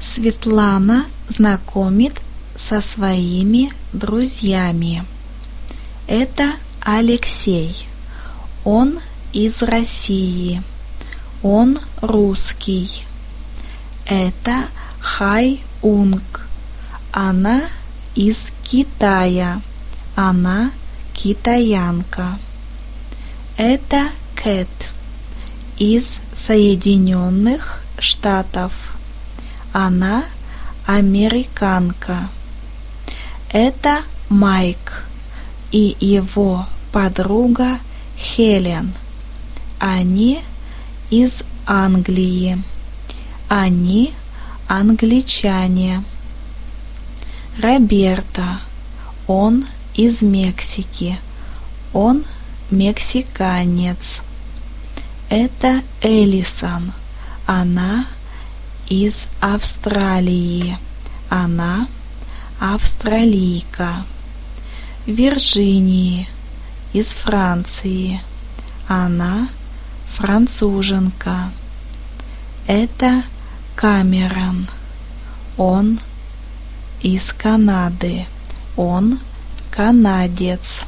Светлана знакомит со своими друзьями. Это Алексей. Он из России. Он русский. Это Хай Унг. Она из Китая. Она китаянка. Это Кэт из Соединенных Штатов. Она американка. Это Майк и его подруга Хелен. Они из Англии. Они англичане. Роберта. Он из Мексики. Он мексиканец. Это Элисон. Она из Австралии. Она австралийка. Вирджинии из Франции. Она француженка. Это Камерон. Он из Канады. Он канадец.